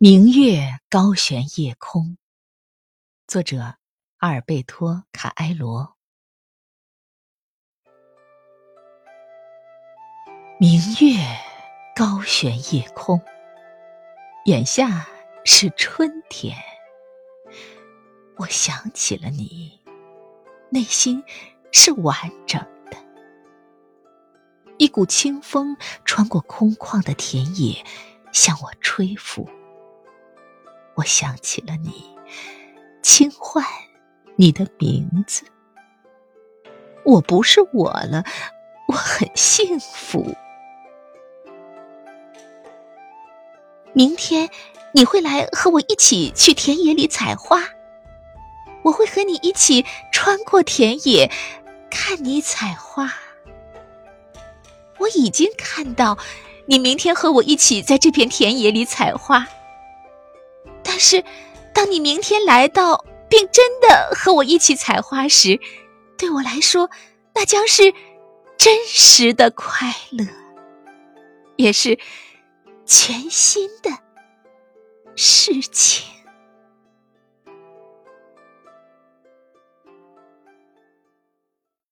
明月高悬夜空。作者：阿尔贝托·卡埃罗。明月高悬夜空，眼下是春天。我想起了你，内心是完整的。一股清风穿过空旷的田野，向我吹拂。我想起了你，轻唤你的名字。我不是我了，我很幸福。明天你会来和我一起去田野里采花，我会和你一起穿过田野，看你采花。我已经看到你明天和我一起在这片田野里采花。是，当你明天来到，并真的和我一起采花时，对我来说，那将是真实的快乐，也是全新的事情。